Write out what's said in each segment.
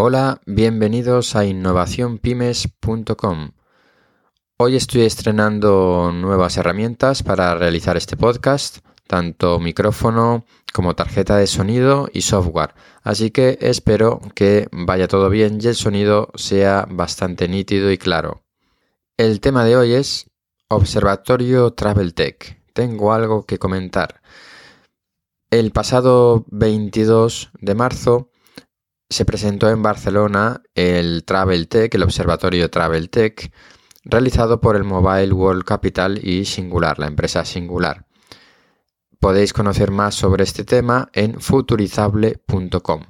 Hola, bienvenidos a innovacionpymes.com. Hoy estoy estrenando nuevas herramientas para realizar este podcast, tanto micrófono como tarjeta de sonido y software, así que espero que vaya todo bien y el sonido sea bastante nítido y claro. El tema de hoy es Observatorio Travel Tech. Tengo algo que comentar. El pasado 22 de marzo se presentó en Barcelona el Travel Tech, el Observatorio Travel Tech, realizado por el Mobile World Capital y Singular, la empresa Singular. Podéis conocer más sobre este tema en futurizable.com.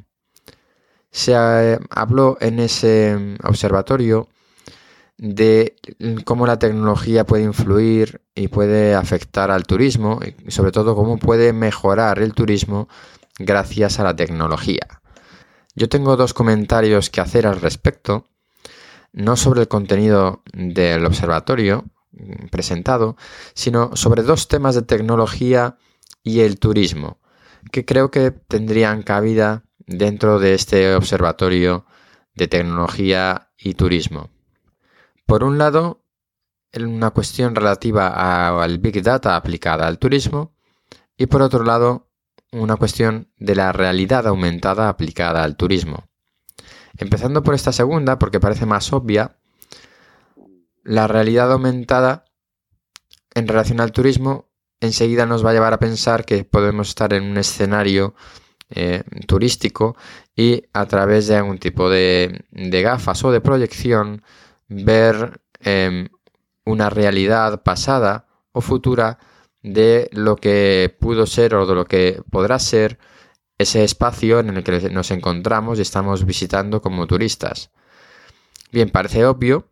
Se eh, habló en ese observatorio de cómo la tecnología puede influir y puede afectar al turismo y sobre todo cómo puede mejorar el turismo gracias a la tecnología. Yo tengo dos comentarios que hacer al respecto, no sobre el contenido del observatorio mm, presentado, sino sobre dos temas de tecnología y el turismo, que creo que tendrían cabida dentro de este observatorio de tecnología y turismo. Por un lado, una cuestión relativa al Big Data aplicada al turismo y por otro lado, una cuestión de la realidad aumentada aplicada al turismo. Empezando por esta segunda, porque parece más obvia, la realidad aumentada en relación al turismo enseguida nos va a llevar a pensar que podemos estar en un escenario eh, turístico y a través de algún tipo de, gafas o de proyección ver em, una realidad pasada o futura de lo que pudo ser o de lo que podrá ser ese espacio en el que nos encontramos y estamos visitando como turistas. Bien, parece obvio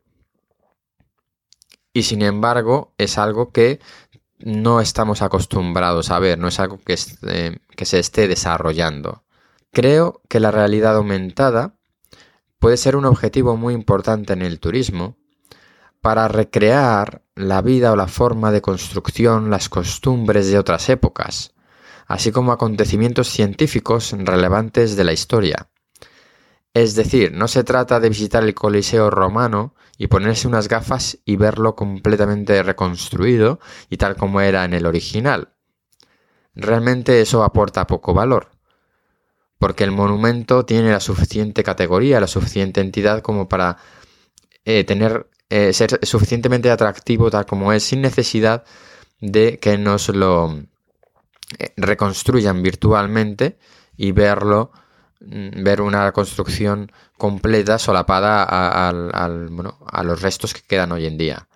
y sin embargo es algo que no estamos acostumbrados a ver, no es algo que, que se esté desarrollando. Creo que la realidad aumentada puede ser un objetivo muy importante en el turismo para recrear la vida o la forma de construcción, las costumbres de otras épocas, así como acontecimientos científicos relevantes de la historia. Es decir, no se trata de visitar el Coliseo romano y ponerse unas gafas y verlo completamente reconstruido y tal como era en el original. Realmente eso aporta poco valor, porque el monumento tiene la suficiente categoría, la suficiente entidad como para eh, tener eh, ser suficientemente atractivo tal como es, sin necesidad de que nos lo eh, reconstruyan virtualmente y verlo, mm, ver una construcción completa solapada a, a los restos que quedan hoy en día.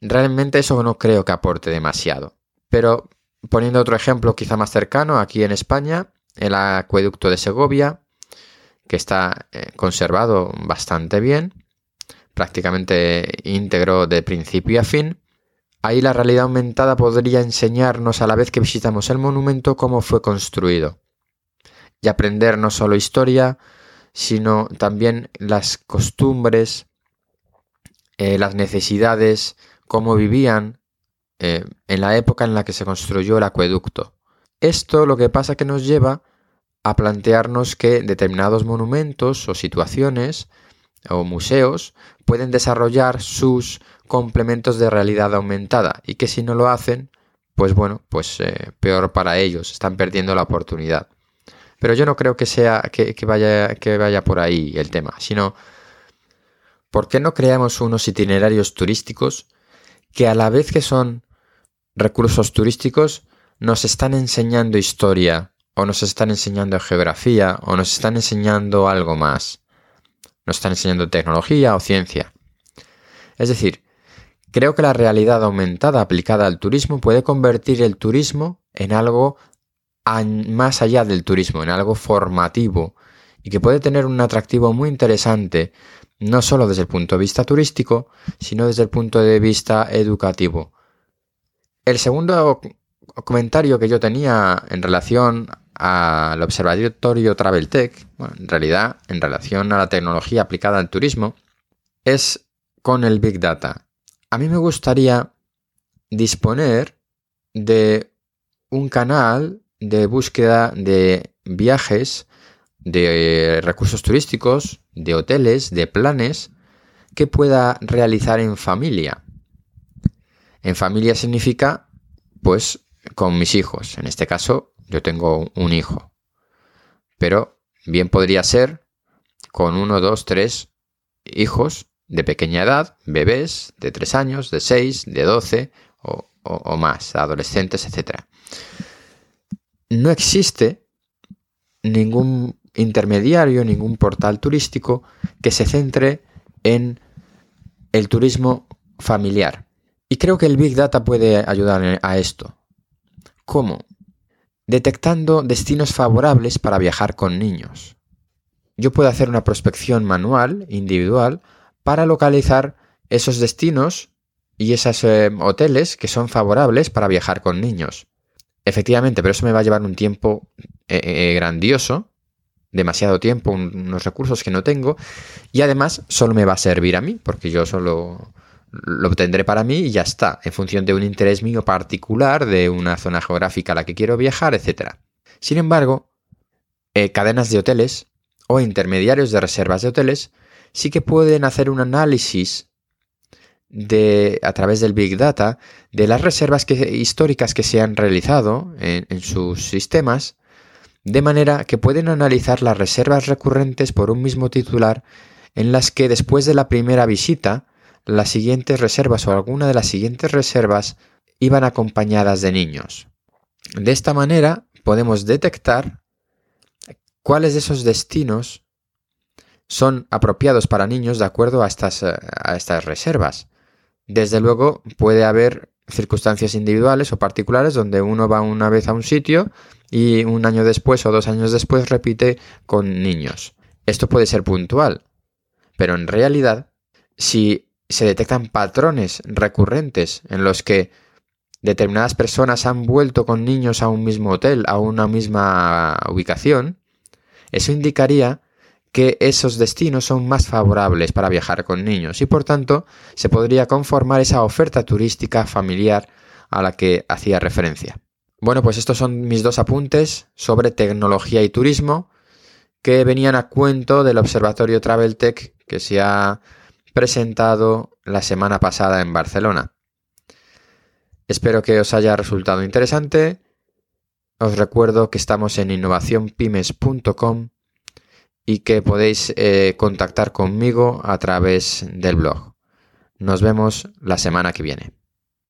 Realmente eso no creo que aporte demasiado. Pero poniendo otro ejemplo quizá más cercano, aquí en España, el acueducto de Segovia, que está eh, conservado bastante bien, prácticamente íntegro de principio a fin, ahí la realidad aumentada podría enseñarnos a la vez que visitamos el monumento cómo fue construido y aprender no solo historia, sino también las costumbres, eh, las necesidades, cómo vivían eh, en la época en la que se construyó el acueducto. Esto lo que pasa que nos lleva a plantearnos que determinados monumentos o situaciones o museos pueden desarrollar sus complementos de realidad aumentada y que si no lo hacen, pues bueno, pues eh, peor para ellos, están perdiendo la oportunidad. Pero yo no creo que sea que, vaya, que vaya por ahí el tema, sino ¿por qué no creamos unos itinerarios turísticos que a la vez que son recursos turísticos nos están enseñando historia o nos están enseñando geografía o nos están enseñando algo más? Nos están enseñando tecnología o ciencia. Es decir, creo que la realidad aumentada aplicada al turismo puede convertir el turismo en algo más allá del turismo, en algo formativo y que puede tener un atractivo muy interesante, no solo desde el punto de vista turístico, sino desde el punto de vista educativo. El segundo comentario que yo tenía en relación al Observatorio Travel Tech, en realidad en relación a la tecnología aplicada al turismo, es con el Big Data. A mí me gustaría disponer de un canal de búsqueda de viajes de recursos turísticos, de hoteles, de planes que pueda realizar en familia. En familia significa, pues, con mis hijos. En este caso, yo tengo un hijo. Pero bien podría ser con uno, dos, tres hijos de pequeña edad, bebés de tres años, de seis, de doce o, más, adolescentes, etc. No existe ningún intermediario, ningún portal turístico que se centre en el turismo familiar. Y creo que el Big Data puede ayudar a esto. ¿Cómo? Detectando destinos favorables para viajar con niños. Yo puedo hacer una prospección manual, individual, para localizar esos destinos y esos eh, hoteles que son favorables para viajar con niños. Efectivamente, pero eso me va a llevar un tiempo eh, eh, grandioso demasiado tiempo, unos recursos que no tengo y además solo me va a servir a mí porque yo solo lo obtendré para mí y ya está, en función de un interés mío particular, de una zona geográfica a la que quiero viajar, etc. Sin embargo, eh, cadenas de hoteles o intermediarios de reservas de hoteles sí que pueden hacer un análisis de, a través del Big Data de las reservas históricas que se han realizado en sus sistemas de manera que pueden analizar las reservas recurrentes por un mismo titular en las que después de la primera visita, las siguientes reservas o alguna de las siguientes reservas iban acompañadas de niños. De esta manera podemos detectar cuáles de esos destinos son apropiados para niños de acuerdo a estas, a estas reservas. Desde luego puede haber circunstancias individuales o particulares donde uno va una vez a un sitio y un año después o dos años después repite con niños. Esto puede ser puntual, pero en realidad, si se detectan patrones recurrentes en los que determinadas personas han vuelto con niños a un mismo hotel, a una misma ubicación, eso indicaría que esos destinos son más favorables para viajar con niños y por tanto se podría conformar esa oferta turística familiar a la que hacía referencia. Bueno, pues estos son mis dos apuntes sobre tecnología y turismo que venían a cuento del Observatorio Traveltech que se ha presentado la semana pasada en Barcelona. Espero que os haya resultado interesante. Os recuerdo que estamos en innovacionpymes.com y que podéis eh, contactar conmigo a través del blog. Nos vemos la semana que viene.